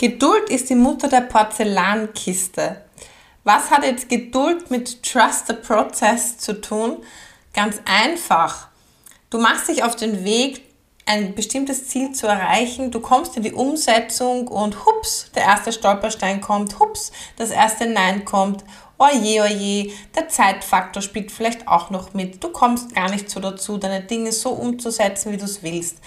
Geduld ist die Mutter der Porzellankiste. Was hat jetzt Geduld mit Trust the Process zu tun? Ganz einfach. Du machst dich auf den Weg, ein bestimmtes Ziel zu erreichen. Du kommst in die Umsetzung und hups, der erste Stolperstein kommt, hups, das erste Nein kommt. Oje, oje, der Zeitfaktor spielt vielleicht auch noch mit. Du kommst gar nicht so dazu, deine Dinge so umzusetzen, wie du es willst.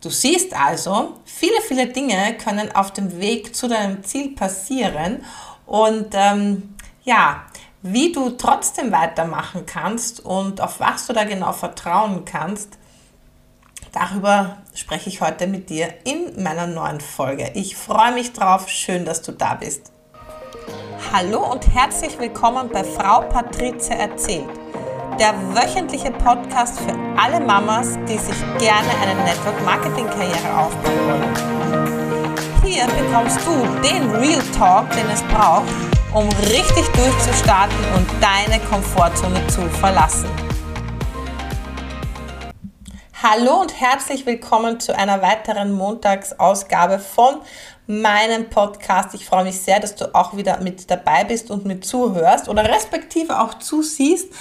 Du siehst also, viele, viele Dinge können auf dem Weg zu deinem Ziel passieren und ähm, ja, wie du trotzdem weitermachen kannst und auf was du da genau vertrauen kannst, darüber spreche ich heute mit dir in meiner neuen Folge. Ich freue mich drauf, schön, dass du da bist. Hallo und herzlich willkommen bei Frau Patrizia erzählt der wöchentliche Podcast für alle Mamas, die sich gerne eine Network Marketing Karriere aufbauen wollen. Hier bekommst du den Real Talk, den es braucht, um richtig durchzustarten und deine Komfortzone zu verlassen. Hallo und herzlich willkommen zu einer weiteren Montagsausgabe von meinem Podcast. Ich freue mich sehr, dass du auch wieder mit dabei bist und mit zuhörst oder respektive auch zusiehst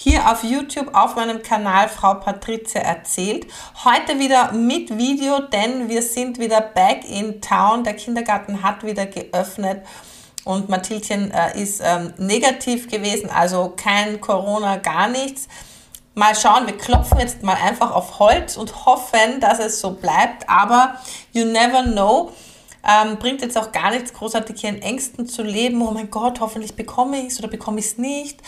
hier auf YouTube auf meinem Kanal Frau Patrizia erzählt. Heute wieder mit Video, denn wir sind wieder back in town. Der Kindergarten hat wieder geöffnet und Mathildchen äh, ist ähm, negativ gewesen, also kein Corona, gar nichts. Mal schauen, wir klopfen jetzt mal einfach auf Holz und hoffen, dass es so bleibt, aber you never know. Ähm, bringt jetzt auch gar nichts großartig hier in Ängsten zu leben. Oh mein Gott, hoffentlich bekomme ich es oder bekomme ich es nicht.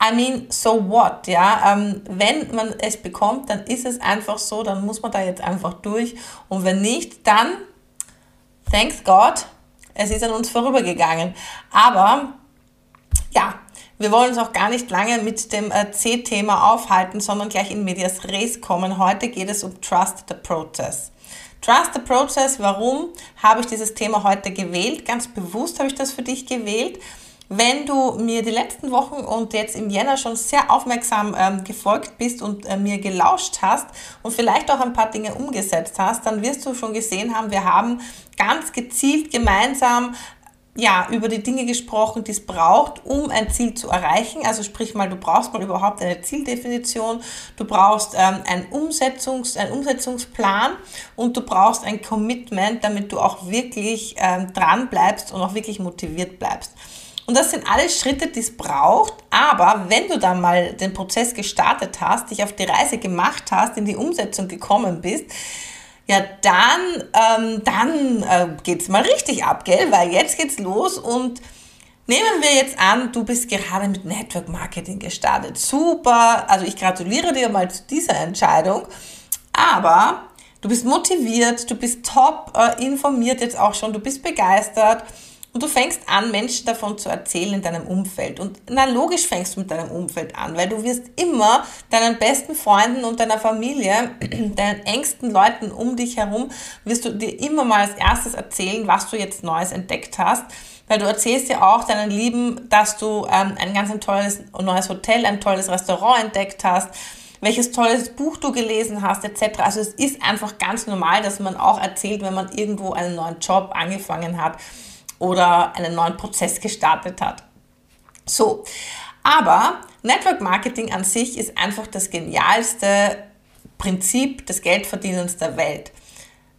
I mean, so what, ja? Ähm, wenn man es bekommt, dann ist es einfach so, dann muss man da jetzt einfach durch. Und wenn nicht, dann, thanks God, es ist an uns vorübergegangen. Aber, ja, wir wollen uns auch gar nicht lange mit dem äh, C-Thema aufhalten, sondern gleich in Medias Res kommen. Heute geht es um Trust the Process. Trust the Process, warum habe ich dieses Thema heute gewählt? Ganz bewusst habe ich das für dich gewählt wenn du mir die letzten Wochen und jetzt im Jänner schon sehr aufmerksam ähm, gefolgt bist und äh, mir gelauscht hast und vielleicht auch ein paar Dinge umgesetzt hast, dann wirst du schon gesehen haben, wir haben ganz gezielt gemeinsam ja, über die Dinge gesprochen, die es braucht, um ein Ziel zu erreichen. Also sprich mal, du brauchst mal überhaupt eine Zieldefinition, du brauchst ähm, einen, Umsetzungs-, einen Umsetzungsplan und du brauchst ein Commitment, damit du auch wirklich ähm, dran bleibst und auch wirklich motiviert bleibst. Und das sind alles Schritte, die es braucht. Aber wenn du dann mal den Prozess gestartet hast, dich auf die Reise gemacht hast, in die Umsetzung gekommen bist, ja, dann, ähm, dann äh, geht's mal richtig ab, gell? Weil jetzt geht's los und nehmen wir jetzt an, du bist gerade mit Network Marketing gestartet. Super, also ich gratuliere dir mal zu dieser Entscheidung. Aber du bist motiviert, du bist top äh, informiert jetzt auch schon, du bist begeistert und du fängst an, Menschen davon zu erzählen in deinem Umfeld. Und na logisch fängst du mit deinem Umfeld an, weil du wirst immer deinen besten Freunden und deiner Familie, deinen engsten Leuten um dich herum, wirst du dir immer mal als erstes erzählen, was du jetzt Neues entdeckt hast. Weil du erzählst ja auch deinen Lieben, dass du ähm, ein ganz ein tolles neues Hotel, ein tolles Restaurant entdeckt hast, welches tolles Buch du gelesen hast, etc. Also es ist einfach ganz normal, dass man auch erzählt, wenn man irgendwo einen neuen Job angefangen hat oder einen neuen Prozess gestartet hat. So, aber Network Marketing an sich ist einfach das genialste Prinzip des Geldverdienens der Welt.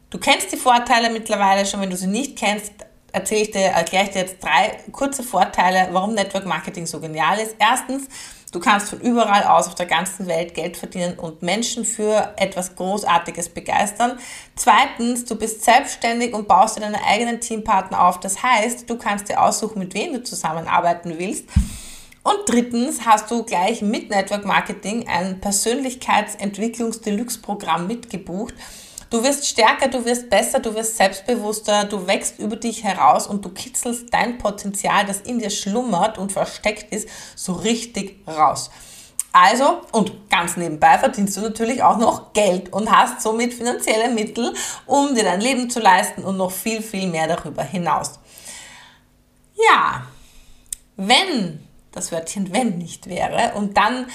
Du kennst die Vorteile mittlerweile schon, wenn du sie nicht kennst, erzähle ich dir, erkläre ich dir jetzt drei kurze Vorteile, warum Network Marketing so genial ist. Erstens, Du kannst von überall aus auf der ganzen Welt Geld verdienen und Menschen für etwas Großartiges begeistern. Zweitens, du bist selbstständig und baust dir deine eigenen Teampartner auf. Das heißt, du kannst dir aussuchen, mit wem du zusammenarbeiten willst. Und drittens hast du gleich mit Network Marketing ein Persönlichkeitsentwicklungs-Deluxe-Programm mitgebucht Du wirst stärker, du wirst besser, du wirst selbstbewusster, du wächst über dich heraus und du kitzelst dein Potenzial, das in dir schlummert und versteckt ist, so richtig raus. Also, und ganz nebenbei verdienst du natürlich auch noch Geld und hast somit finanzielle Mittel, um dir dein Leben zu leisten und noch viel, viel mehr darüber hinaus. Ja, wenn das Wörtchen wenn nicht wäre und dann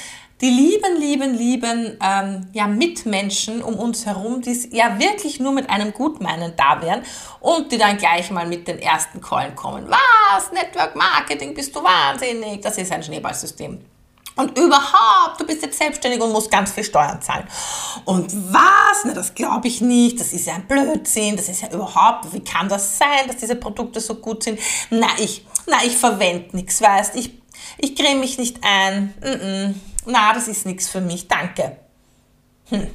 die lieben, lieben, lieben ähm, ja, Mitmenschen um uns herum, die ja wirklich nur mit einem Gutmeinen da wären und die dann gleich mal mit den ersten Callen kommen. Was? Network Marketing, bist du wahnsinnig? Das ist ein Schneeballsystem. Und überhaupt, du bist jetzt selbstständig und musst ganz viel Steuern zahlen. Und was? Na, das glaube ich nicht. Das ist ja ein Blödsinn. Das ist ja überhaupt, wie kann das sein, dass diese Produkte so gut sind? Na, ich, na, ich verwende nichts, weißt Ich, ich creme mich nicht ein. Mm -mm. Na, das ist nichts für mich. Danke. Hm.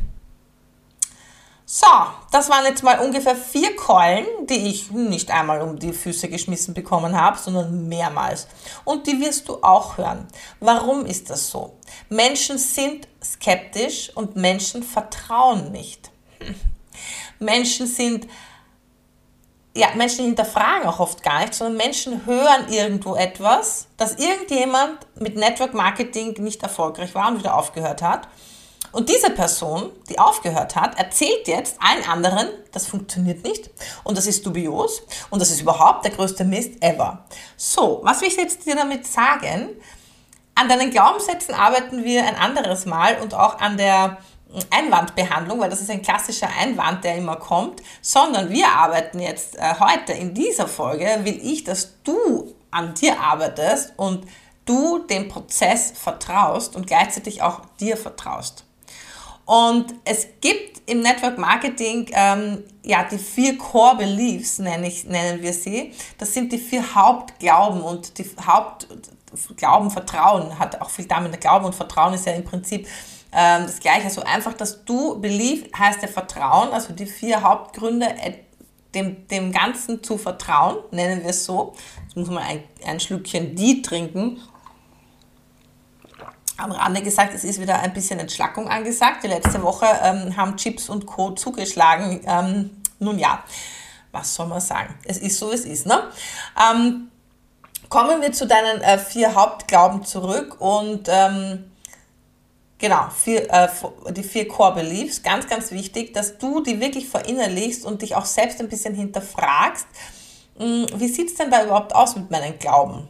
So, das waren jetzt mal ungefähr vier Keulen, die ich nicht einmal um die Füße geschmissen bekommen habe, sondern mehrmals. Und die wirst du auch hören. Warum ist das so? Menschen sind skeptisch und Menschen vertrauen nicht. Menschen sind, ja, Menschen hinterfragen auch oft gar nicht, sondern Menschen hören irgendwo etwas, dass irgendjemand mit Network Marketing nicht erfolgreich war und wieder aufgehört hat und diese Person, die aufgehört hat, erzählt jetzt allen anderen, das funktioniert nicht und das ist dubios und das ist überhaupt der größte Mist ever. So, was will ich jetzt dir damit sagen? An deinen Glaubenssätzen arbeiten wir ein anderes Mal und auch an der Einwandbehandlung, weil das ist ein klassischer Einwand, der immer kommt, sondern wir arbeiten jetzt äh, heute in dieser Folge, will ich, dass du an dir arbeitest und du dem Prozess vertraust und gleichzeitig auch dir vertraust. Und es gibt im Network Marketing ähm, ja die vier Core Beliefs, nenne ich, nennen wir sie. Das sind die vier Hauptglauben und die Hauptglauben, Vertrauen hat auch viel damit. Glauben und Vertrauen ist ja im Prinzip ähm, das Gleiche. So also einfach, dass du Belief heißt der Vertrauen, also die vier Hauptgründe, äh, dem, dem Ganzen zu vertrauen, nennen wir es so. Jetzt muss man ein, ein Schlückchen die trinken am Rande gesagt, es ist wieder ein bisschen Entschlackung angesagt. Die letzte Woche ähm, haben Chips und Co. zugeschlagen. Ähm, nun ja, was soll man sagen? Es ist so, es ist. Ne? Ähm, kommen wir zu deinen äh, vier Hauptglauben zurück und ähm, genau, vier, äh, die vier Core Beliefs. Ganz, ganz wichtig, dass du die wirklich verinnerlichst und dich auch selbst ein bisschen hinterfragst. Hm, wie sieht es denn da überhaupt aus mit meinen Glauben?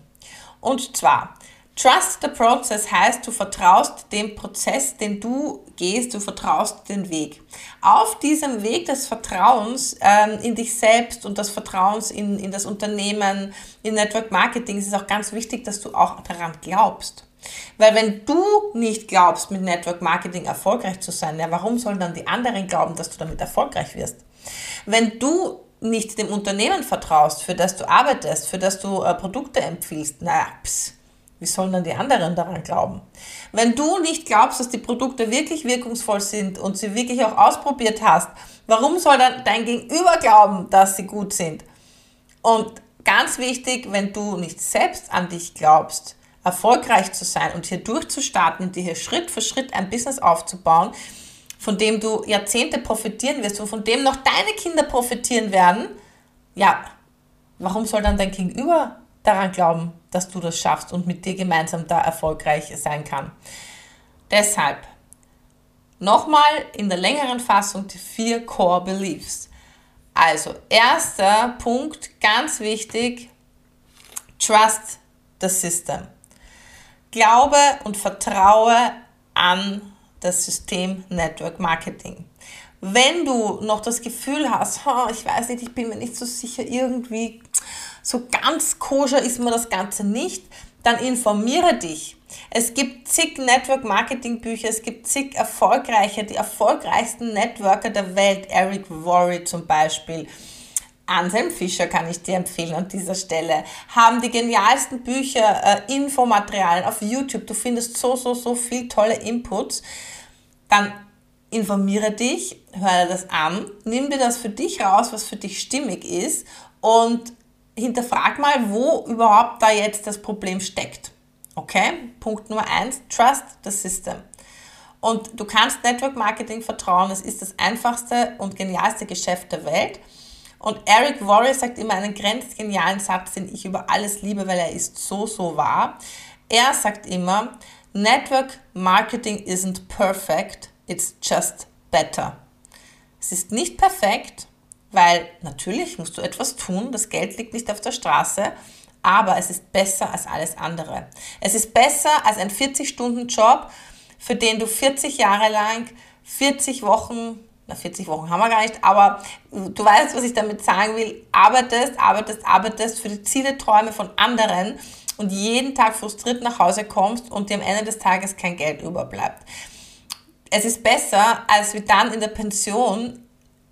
Und zwar, Trust the process heißt, du vertraust dem Prozess, den du gehst, du vertraust den Weg. Auf diesem Weg des Vertrauens ähm, in dich selbst und des Vertrauens in, in das Unternehmen, in Network Marketing ist es auch ganz wichtig, dass du auch daran glaubst. Weil wenn du nicht glaubst, mit Network Marketing erfolgreich zu sein, ja, warum sollen dann die anderen glauben, dass du damit erfolgreich wirst? Wenn du nicht dem Unternehmen vertraust, für das du arbeitest, für das du äh, Produkte empfiehlst, naja, pss, wie sollen dann die anderen daran glauben? Wenn du nicht glaubst, dass die Produkte wirklich wirkungsvoll sind und sie wirklich auch ausprobiert hast, warum soll dann dein Gegenüber glauben, dass sie gut sind? Und ganz wichtig, wenn du nicht selbst an dich glaubst, erfolgreich zu sein und hier durchzustarten und dir hier Schritt für Schritt ein Business aufzubauen, von dem du Jahrzehnte profitieren wirst und von dem noch deine Kinder profitieren werden, ja, warum soll dann dein Gegenüber daran glauben, dass du das schaffst und mit dir gemeinsam da erfolgreich sein kann. Deshalb nochmal in der längeren Fassung die vier Core Beliefs. Also, erster Punkt, ganz wichtig, trust the system. Glaube und vertraue an das System Network Marketing. Wenn du noch das Gefühl hast, oh, ich weiß nicht, ich bin mir nicht so sicher, irgendwie so ganz koscher ist mir das Ganze nicht, dann informiere dich. Es gibt zig Network-Marketing-Bücher, es gibt zig erfolgreiche, die erfolgreichsten Networker der Welt, Eric Worre zum Beispiel. Anselm Fischer kann ich dir empfehlen an dieser Stelle. Haben die genialsten Bücher, äh, Infomaterialien auf YouTube. Du findest so, so, so viel tolle Inputs. Dann informiere dich, hör dir das an, nimm dir das für dich raus, was für dich stimmig ist und hinterfrag mal, wo überhaupt da jetzt das Problem steckt. Okay? Punkt Nummer eins, trust the system. Und du kannst Network Marketing vertrauen, es ist das einfachste und genialste Geschäft der Welt. Und Eric Worre sagt immer einen grenzgenialen Satz, den ich über alles liebe, weil er ist so, so wahr. Er sagt immer, Network Marketing isn't perfect, it's just better. Es ist nicht perfekt, weil natürlich musst du etwas tun, das Geld liegt nicht auf der Straße, aber es ist besser als alles andere. Es ist besser als ein 40-Stunden-Job, für den du 40 Jahre lang, 40 Wochen, na 40 Wochen haben wir gar nicht, aber du weißt, was ich damit sagen will, arbeitest, arbeitest, arbeitest für die Ziele, Träume von anderen und jeden Tag frustriert nach Hause kommst und dir am Ende des Tages kein Geld überbleibt. Es ist besser, als wie dann in der Pension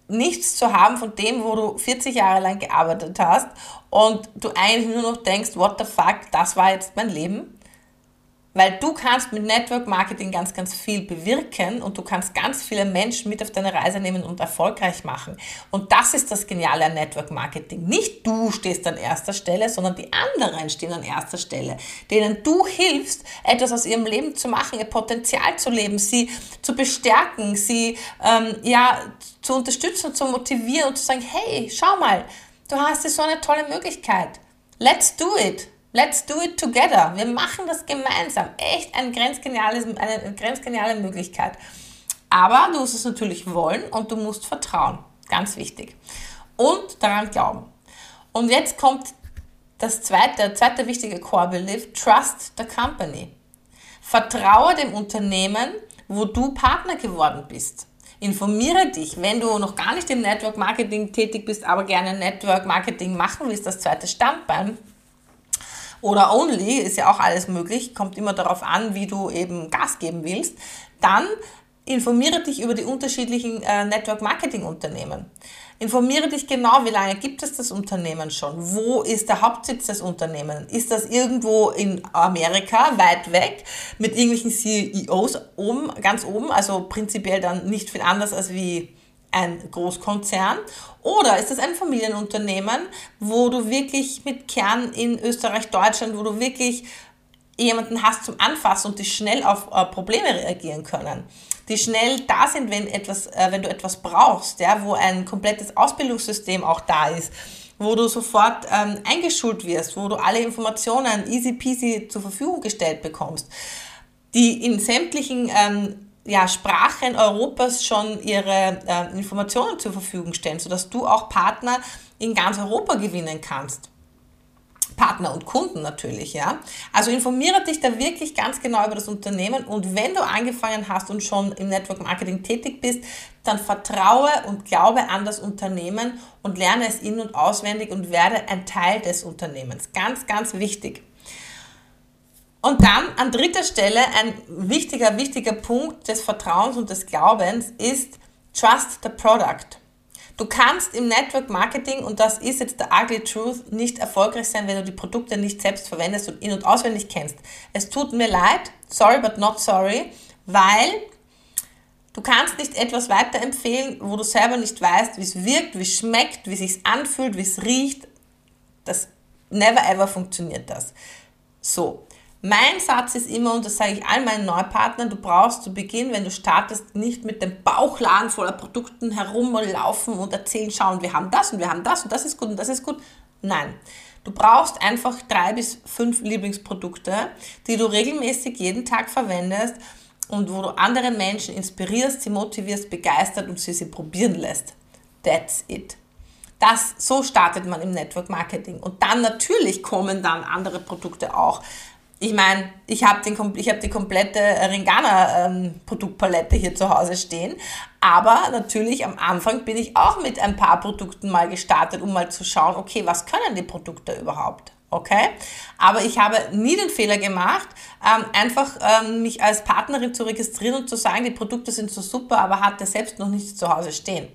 nichts zu haben von dem, wo du 40 Jahre lang gearbeitet hast und du eigentlich nur noch denkst, what the fuck, das war jetzt mein Leben weil du kannst mit Network Marketing ganz, ganz viel bewirken und du kannst ganz viele Menschen mit auf deine Reise nehmen und erfolgreich machen. Und das ist das Geniale an Network Marketing. Nicht du stehst an erster Stelle, sondern die anderen stehen an erster Stelle, denen du hilfst, etwas aus ihrem Leben zu machen, ihr Potenzial zu leben, sie zu bestärken, sie ähm, ja, zu unterstützen, zu motivieren und zu sagen, hey, schau mal, du hast hier so eine tolle Möglichkeit. Let's do it. Let's do it together. Wir machen das gemeinsam. Echt ein grenzgeniales, eine grenzgeniale Möglichkeit. Aber du musst es natürlich wollen und du musst vertrauen. Ganz wichtig. Und daran glauben. Und jetzt kommt das zweite, zweite wichtige Core Belief, Trust the Company. Vertraue dem Unternehmen, wo du Partner geworden bist. Informiere dich, wenn du noch gar nicht im Network Marketing tätig bist, aber gerne Network Marketing machen willst, das zweite Standbein, oder Only, ist ja auch alles möglich, kommt immer darauf an, wie du eben Gas geben willst, dann informiere dich über die unterschiedlichen äh, Network Marketing Unternehmen. Informiere dich genau, wie lange gibt es das Unternehmen schon? Wo ist der Hauptsitz des Unternehmens? Ist das irgendwo in Amerika, weit weg, mit irgendwelchen CEOs oben, ganz oben, also prinzipiell dann nicht viel anders als wie ein Großkonzern oder ist es ein Familienunternehmen, wo du wirklich mit Kern in Österreich, Deutschland, wo du wirklich jemanden hast zum Anfassen und die schnell auf äh, Probleme reagieren können, die schnell da sind, wenn etwas, äh, wenn du etwas brauchst, ja, wo ein komplettes Ausbildungssystem auch da ist, wo du sofort ähm, eingeschult wirst, wo du alle Informationen easy peasy zur Verfügung gestellt bekommst, die in sämtlichen ähm, ja, Sprachen Europas schon ihre äh, Informationen zur Verfügung stellen, sodass du auch Partner in ganz Europa gewinnen kannst. Partner und Kunden natürlich, ja. Also informiere dich da wirklich ganz genau über das Unternehmen und wenn du angefangen hast und schon im Network Marketing tätig bist, dann vertraue und glaube an das Unternehmen und lerne es in- und auswendig und werde ein Teil des Unternehmens. Ganz, ganz wichtig. Und dann an dritter Stelle ein wichtiger, wichtiger Punkt des Vertrauens und des Glaubens ist Trust the Product. Du kannst im Network Marketing, und das ist jetzt der ugly truth, nicht erfolgreich sein, wenn du die Produkte nicht selbst verwendest und in- und auswendig kennst. Es tut mir leid, sorry but not sorry, weil du kannst nicht etwas weiterempfehlen, wo du selber nicht weißt, wie es wirkt, wie es schmeckt, wie es sich anfühlt, wie es riecht. Das never ever funktioniert das. So, mein Satz ist immer, und das sage ich all meinen Neupartnern, du brauchst zu Beginn, wenn du startest, nicht mit dem Bauchladen voller Produkten herumlaufen und erzählen, schauen, wir haben das und wir haben das und das ist gut und das ist gut. Nein, du brauchst einfach drei bis fünf Lieblingsprodukte, die du regelmäßig jeden Tag verwendest und wo du andere Menschen inspirierst, sie motivierst, begeistert und sie sie probieren lässt. That's it. Das, so startet man im Network Marketing. Und dann natürlich kommen dann andere Produkte auch ich meine, ich habe hab die komplette Ringana-Produktpalette ähm, hier zu Hause stehen. Aber natürlich am Anfang bin ich auch mit ein paar Produkten mal gestartet, um mal zu schauen, okay, was können die Produkte überhaupt? Okay? Aber ich habe nie den Fehler gemacht, ähm, einfach ähm, mich als Partnerin zu registrieren und zu sagen, die Produkte sind so super, aber hatte selbst noch nichts zu Hause stehen.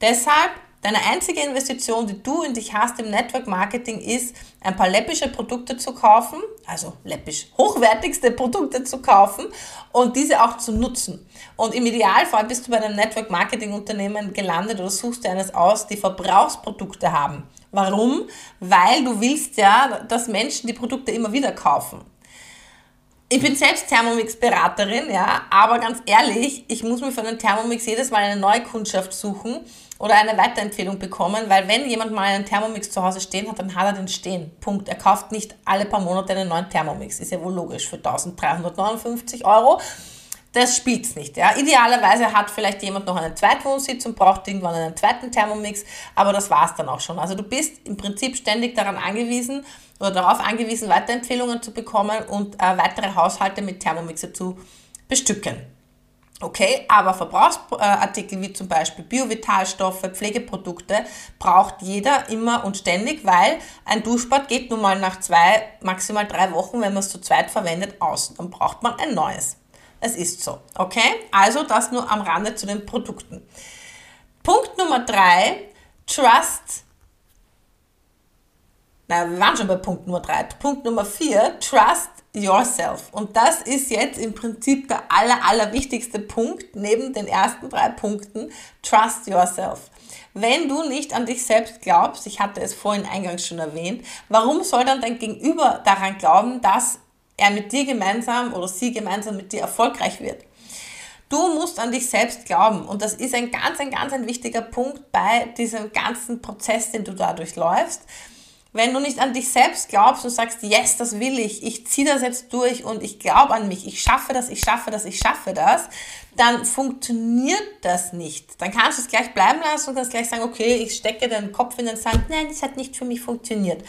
Deshalb Deine einzige Investition, die du in dich hast im Network Marketing, ist, ein paar läppische Produkte zu kaufen, also läppisch hochwertigste Produkte zu kaufen und diese auch zu nutzen. Und im Idealfall bist du bei einem Network Marketing Unternehmen gelandet oder suchst dir eines aus, die Verbrauchsprodukte haben. Warum? Weil du willst ja, dass Menschen die Produkte immer wieder kaufen. Ich bin selbst Thermomix-Beraterin, ja, aber ganz ehrlich, ich muss mir für einen Thermomix jedes Mal eine neue Kundschaft suchen oder eine Weiterempfehlung bekommen, weil wenn jemand mal einen Thermomix zu Hause stehen hat, dann hat er den stehen. Punkt. Er kauft nicht alle paar Monate einen neuen Thermomix. Ist ja wohl logisch für 1359 Euro. Das spielt's nicht. Ja. Idealerweise hat vielleicht jemand noch einen Zweitwohnsitz und braucht irgendwann einen zweiten Thermomix, aber das war's dann auch schon. Also du bist im Prinzip ständig daran angewiesen, oder darauf angewiesen, Weiterempfehlungen zu bekommen und äh, weitere Haushalte mit Thermomixe zu bestücken. Okay, aber Verbrauchsartikel wie zum Beispiel Biovitalstoffe, Pflegeprodukte braucht jeder immer und ständig, weil ein Duschbad geht nun mal nach zwei, maximal drei Wochen, wenn man es zu zweit verwendet, aus. Dann braucht man ein neues. Es ist so. Okay, also das nur am Rande zu den Produkten. Punkt Nummer drei, Trust. Na, wir waren schon bei Punkt Nummer drei. Punkt Nummer vier, Trust yourself. Und das ist jetzt im Prinzip der aller, aller wichtigste Punkt neben den ersten drei Punkten. Trust yourself. Wenn du nicht an dich selbst glaubst, ich hatte es vorhin eingangs schon erwähnt, warum soll dann dein Gegenüber daran glauben, dass er mit dir gemeinsam oder sie gemeinsam mit dir erfolgreich wird? Du musst an dich selbst glauben und das ist ein ganz, ein ganz ein wichtiger Punkt bei diesem ganzen Prozess, den du da durchläufst wenn du nicht an dich selbst glaubst und sagst, yes, das will ich, ich ziehe das jetzt durch und ich glaube an mich, ich schaffe das, ich schaffe das, ich schaffe das, dann funktioniert das nicht. Dann kannst du es gleich bleiben lassen und kannst gleich sagen, okay, ich stecke den Kopf in den Sand, nein, das hat nicht für mich funktioniert.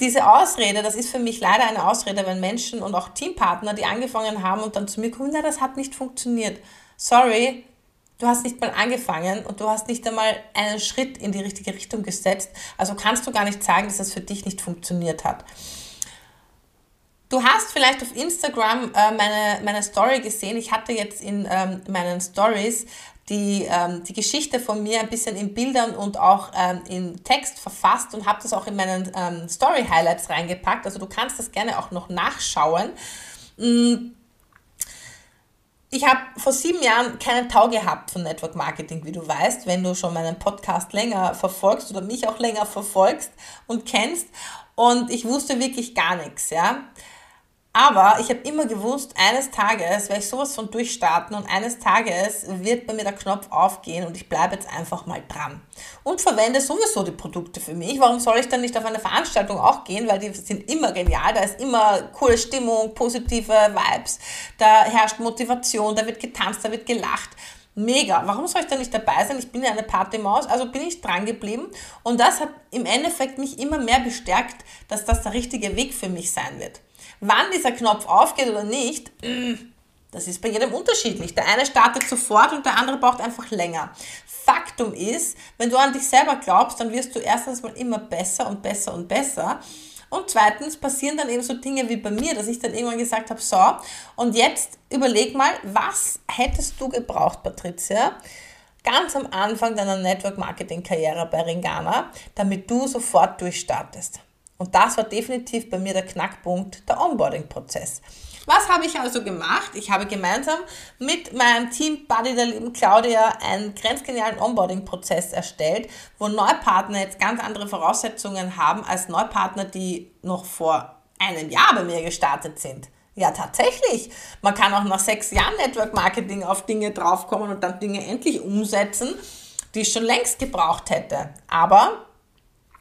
Diese Ausrede, das ist für mich leider eine Ausrede, wenn Menschen und auch Teampartner, die angefangen haben und dann zu mir kommen, na, das hat nicht funktioniert. Sorry, Du hast nicht mal angefangen und du hast nicht einmal einen Schritt in die richtige Richtung gesetzt. Also kannst du gar nicht sagen, dass es für dich nicht funktioniert hat. Du hast vielleicht auf Instagram äh, meine, meine Story gesehen. Ich hatte jetzt in ähm, meinen Stories die, ähm, die Geschichte von mir ein bisschen in Bildern und auch ähm, in Text verfasst und habe das auch in meinen Story Highlights reingepackt. Also du kannst das gerne auch noch nachschauen. Mhm ich habe vor sieben Jahren keinen Tau gehabt von Network Marketing, wie du weißt, wenn du schon meinen Podcast länger verfolgst oder mich auch länger verfolgst und kennst. Und ich wusste wirklich gar nichts, ja. Aber ich habe immer gewusst, eines Tages werde ich sowas von durchstarten und eines Tages wird bei mir der Knopf aufgehen und ich bleibe jetzt einfach mal dran. Und verwende sowieso die Produkte für mich. Warum soll ich dann nicht auf eine Veranstaltung auch gehen? Weil die sind immer genial, da ist immer coole Stimmung, positive Vibes, da herrscht Motivation, da wird getanzt, da wird gelacht. Mega. Warum soll ich da nicht dabei sein? Ich bin ja eine Partymaus, also bin ich dran geblieben. Und das hat im Endeffekt mich immer mehr bestärkt, dass das der richtige Weg für mich sein wird. Wann dieser Knopf aufgeht oder nicht, mm, das ist bei jedem unterschiedlich. Der eine startet sofort und der andere braucht einfach länger. Faktum ist, wenn du an dich selber glaubst, dann wirst du erstens mal immer besser und besser und besser. Und zweitens passieren dann eben so Dinge wie bei mir, dass ich dann irgendwann gesagt habe, so, und jetzt überleg mal, was hättest du gebraucht, Patricia, ganz am Anfang deiner Network Marketing Karriere bei Ringana, damit du sofort durchstartest. Und das war definitiv bei mir der Knackpunkt, der Onboarding-Prozess. Was habe ich also gemacht? Ich habe gemeinsam mit meinem Team Buddy der lieben Claudia einen grenzgenialen Onboarding-Prozess erstellt, wo Neupartner jetzt ganz andere Voraussetzungen haben als Neupartner, die noch vor einem Jahr bei mir gestartet sind. Ja, tatsächlich. Man kann auch nach sechs Jahren Network Marketing auf Dinge draufkommen und dann Dinge endlich umsetzen, die ich schon längst gebraucht hätte. Aber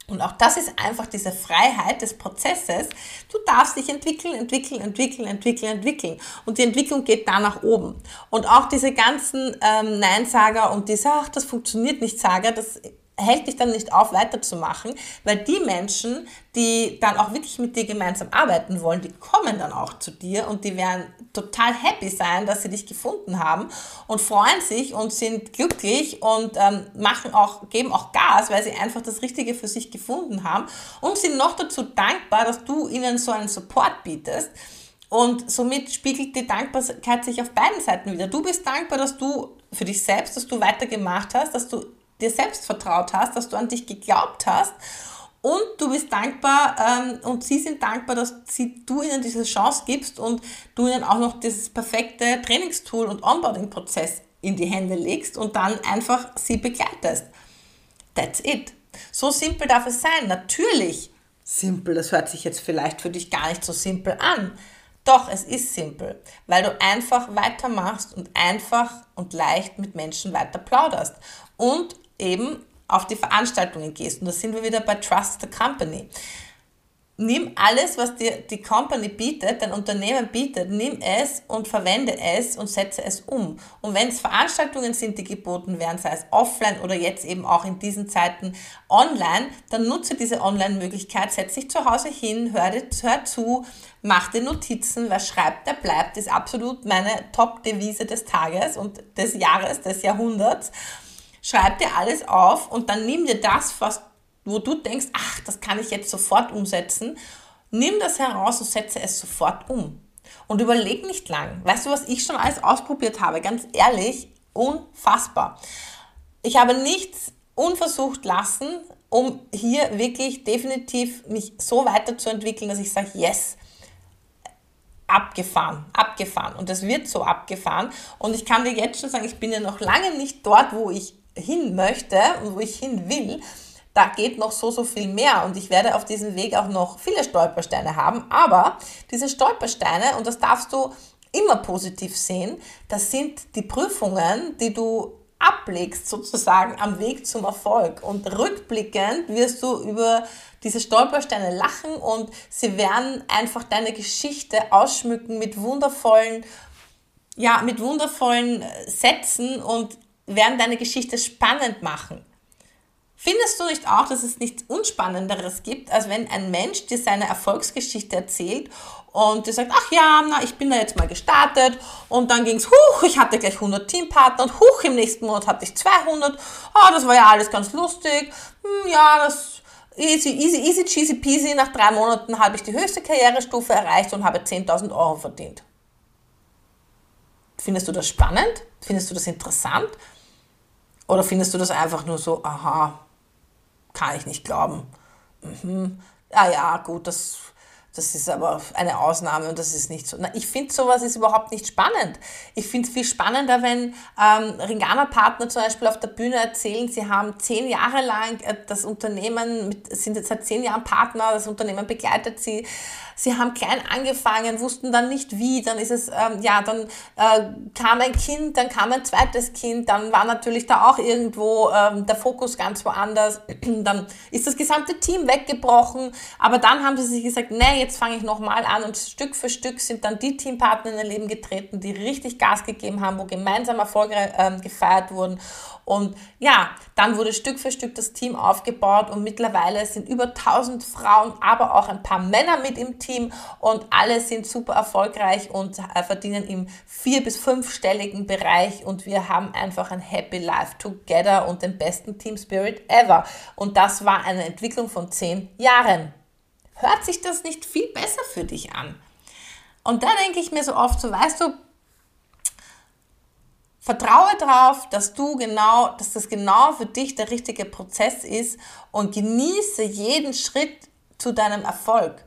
und auch das ist einfach diese Freiheit des Prozesses. Du darfst dich entwickeln, entwickeln, entwickeln, entwickeln, entwickeln. Und die Entwicklung geht da nach oben. Und auch diese ganzen ähm, Neinsager und diese, ach, das funktioniert nicht, Sager, das hält dich dann nicht auf, weiterzumachen, weil die Menschen, die dann auch wirklich mit dir gemeinsam arbeiten wollen, die kommen dann auch zu dir und die werden total happy sein, dass sie dich gefunden haben und freuen sich und sind glücklich und ähm, machen auch, geben auch Gas, weil sie einfach das Richtige für sich gefunden haben und sind noch dazu dankbar, dass du ihnen so einen Support bietest. Und somit spiegelt die Dankbarkeit sich auf beiden Seiten wieder. Du bist dankbar, dass du für dich selbst, dass du weitergemacht hast, dass du dir selbst vertraut hast, dass du an dich geglaubt hast und du bist dankbar ähm, und sie sind dankbar, dass sie, du ihnen diese Chance gibst und du ihnen auch noch dieses perfekte Trainingstool und Onboarding-Prozess in die Hände legst und dann einfach sie begleitest. That's it. So simpel darf es sein. Natürlich simpel, das hört sich jetzt vielleicht für dich gar nicht so simpel an. Doch, es ist simpel, weil du einfach weitermachst und einfach und leicht mit Menschen weiter plauderst und eben auf die Veranstaltungen gehst. Und da sind wir wieder bei Trust the Company. nimm alles, was dir die Company bietet, dein Unternehmen bietet, nimm es und verwende es und setze es um. Und wenn es Veranstaltungen sind, die geboten werden, sei es offline oder jetzt eben auch in diesen Zeiten online, dann nutze diese Online-Möglichkeit, setz dich zu Hause hin, hör, hör zu, mach dir Notizen, wer schreibt, der bleibt, ist absolut meine Top-Devise des Tages und des Jahres, des Jahrhunderts. Schreib dir alles auf und dann nimm dir das, was wo du denkst, ach, das kann ich jetzt sofort umsetzen, nimm das heraus und setze es sofort um. Und überleg nicht lang. Weißt du, was ich schon alles ausprobiert habe? Ganz ehrlich, unfassbar. Ich habe nichts unversucht lassen, um hier wirklich definitiv mich so weiterzuentwickeln, dass ich sage, yes, abgefahren, abgefahren. Und das wird so abgefahren. Und ich kann dir jetzt schon sagen, ich bin ja noch lange nicht dort, wo ich hin möchte und wo ich hin will da geht noch so, so viel mehr und ich werde auf diesem Weg auch noch viele Stolpersteine haben, aber diese Stolpersteine, und das darfst du immer positiv sehen, das sind die Prüfungen, die du ablegst sozusagen am Weg zum Erfolg. Und rückblickend wirst du über diese Stolpersteine lachen und sie werden einfach deine Geschichte ausschmücken mit wundervollen, ja, mit wundervollen Sätzen und werden deine Geschichte spannend machen. Findest du nicht auch, dass es nichts Unspannenderes gibt, als wenn ein Mensch dir seine Erfolgsgeschichte erzählt und dir sagt, ach ja, na, ich bin da jetzt mal gestartet und dann ging es, huch, ich hatte gleich 100 Teampartner und huch, im nächsten Monat hatte ich 200. Oh, das war ja alles ganz lustig. Hm, ja, das easy, easy, easy, cheesy peasy. Nach drei Monaten habe ich die höchste Karrierestufe erreicht und habe 10.000 Euro verdient. Findest du das spannend? Findest du das interessant? Oder findest du das einfach nur so, aha, kann ich nicht glauben. Mhm. Ah ja, gut, das, das ist aber eine Ausnahme und das ist nicht so. Na, ich finde, sowas ist überhaupt nicht spannend. Ich finde es viel spannender, wenn ähm, Ringana-Partner zum Beispiel auf der Bühne erzählen, sie haben zehn Jahre lang äh, das Unternehmen, mit, sind jetzt seit zehn Jahren Partner, das Unternehmen begleitet sie sie haben klein angefangen, wussten dann nicht wie, dann ist es, ähm, ja, dann äh, kam ein Kind, dann kam ein zweites Kind, dann war natürlich da auch irgendwo ähm, der Fokus ganz woanders, dann ist das gesamte Team weggebrochen, aber dann haben sie sich gesagt, nee, jetzt fange ich nochmal an und Stück für Stück sind dann die Teampartner in ihr Leben getreten, die richtig Gas gegeben haben, wo gemeinsam Erfolge äh, gefeiert wurden und ja, dann wurde Stück für Stück das Team aufgebaut und mittlerweile sind über 1000 Frauen, aber auch ein paar Männer mit im Team und alle sind super erfolgreich und äh, verdienen im vier- bis fünfstelligen Bereich und wir haben einfach ein Happy Life Together und den besten Team Spirit ever. Und das war eine Entwicklung von zehn Jahren. Hört sich das nicht viel besser für dich an? Und da denke ich mir so oft, so weißt du, Vertraue darauf, dass du genau, dass das genau für dich der richtige Prozess ist und genieße jeden Schritt zu deinem Erfolg.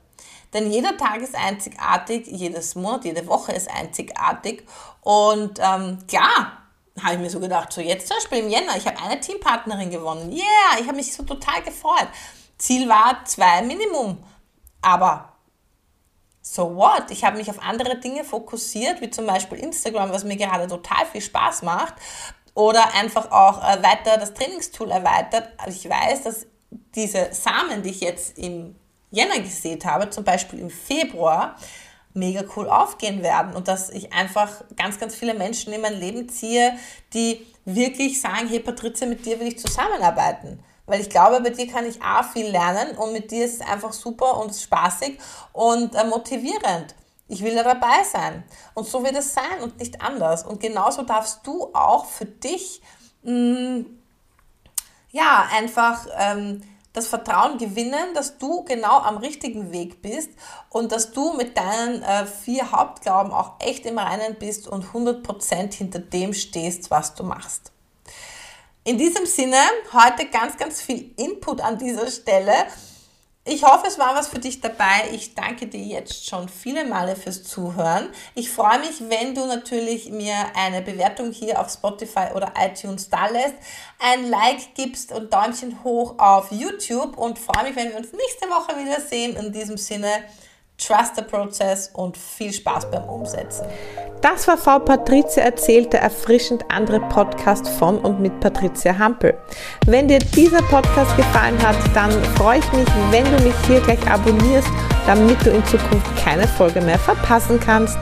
Denn jeder Tag ist einzigartig, jedes Monat, jede Woche ist einzigartig. Und ähm, klar, habe ich mir so gedacht, so jetzt zum Beispiel im Jänner, ich habe eine Teampartnerin gewonnen. Yeah, ich habe mich so total gefreut. Ziel war zwei Minimum. Aber so what? Ich habe mich auf andere Dinge fokussiert, wie zum Beispiel Instagram, was mir gerade total viel Spaß macht. Oder einfach auch äh, weiter das Trainingstool erweitert. ich weiß, dass diese Samen, die ich jetzt im Jänner gesät habe, zum Beispiel im Februar, mega cool aufgehen werden und dass ich einfach ganz, ganz viele Menschen in mein Leben ziehe, die wirklich sagen, hey Patrizia, mit dir will ich zusammenarbeiten. Weil ich glaube, bei dir kann ich auch viel lernen und mit dir ist es einfach super und spaßig und äh, motivierend. Ich will da dabei sein. Und so wird es sein und nicht anders. Und genauso darfst du auch für dich, mh, mm, ja, einfach ähm, das Vertrauen gewinnen, dass du genau am richtigen Weg bist und dass du mit deinen äh, vier Hauptglauben auch echt im Reinen bist und 100% hinter dem stehst, was du machst. In diesem Sinne, heute ganz, ganz viel Input an dieser Stelle. Ich hoffe, es war was für dich dabei. Ich danke dir jetzt schon viele Male fürs Zuhören. Ich freue mich, wenn du natürlich mir eine Bewertung hier auf Spotify oder iTunes da lässt, ein Like gibst und Däumchen hoch auf YouTube und freue mich, wenn wir uns nächste Woche wiedersehen. In diesem Sinne, Trust the Process und viel Spaß beim Umsetzen. Das war Frau Patricia erzählt, der erfrischend andere Podcast von und mit Patricia Hampel. Wenn dir dieser Podcast gefallen hat, dann freue ich mich, wenn du mich hier gleich abonnierst, damit du in Zukunft keine Folge mehr verpassen kannst.